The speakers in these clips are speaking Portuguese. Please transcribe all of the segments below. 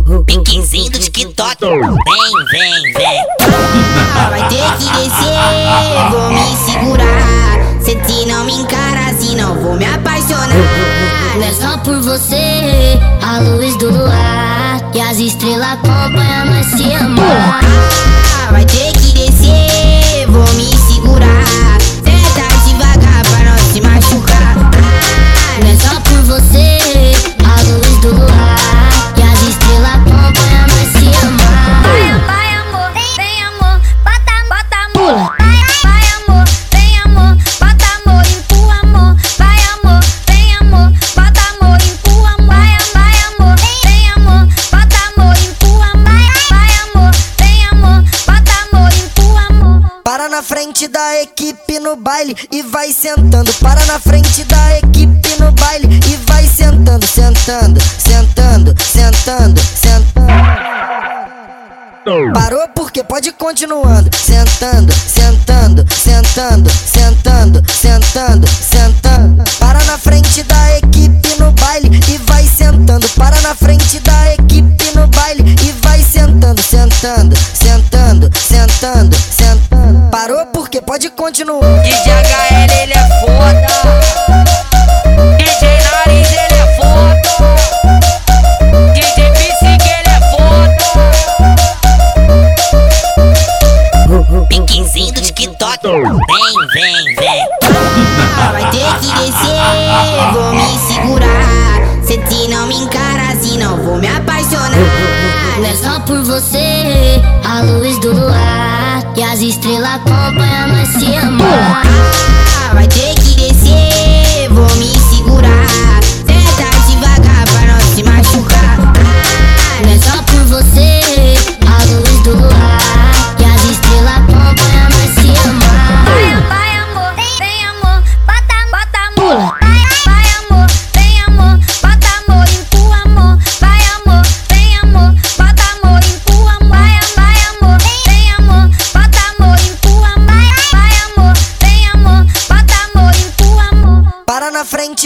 Piquezinho do TikTok. Vem, vem, vem. Ah, vai ter que descer, vou me segurar. Se não me encara assim, não vou me apaixonar. Não é só por você, a luz do luar. E as estrelas acompanham nós se amar. Frente da equipe no baile e vai sentando. Para na frente da equipe no baile e vai sentando, sentando, sentando, sentando, sentando. Parou porque pode continuando. Sentando, sentando, sentando, sentando, sentando, sentando. Para na frente da equipe no baile e vai sentando. Para na frente da equipe no baile e vai sentando, sentando, sentando, sentando, sentando. Parou porque pode ir continuando. DJ HL, ele é foda. DJ Nariz, ele é foda. DJ Psique, ele é foda. Piquezinho do TikTok. Vem, vem, vem. Ah, vai ter que descer, vou me segurar. Se não me encara assim, não vou me apaixonar. Não é só por você, a luz do luar. As estrelas acompanham nós se amar. Vai ter que descer,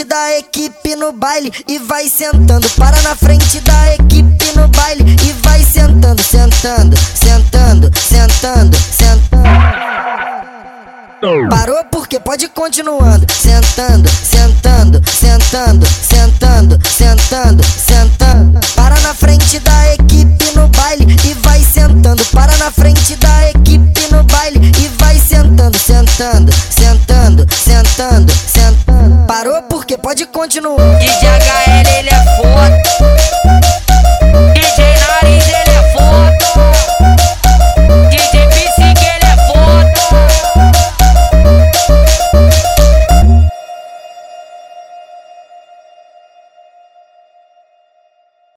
da equipe no baile e vai sentando. Para na frente da equipe no baile e vai sentando, sentando, sentando, sentando, sentando. Parou porque pode continuando. Sentando, sentando, sentando, sentando, sentando, sentando. Para na frente da equipe no baile e vai sentando. Para na frente da equipe no baile e vai sentando, sentando, sentando, sentando, pode continuar. DJ HL, ele é foda.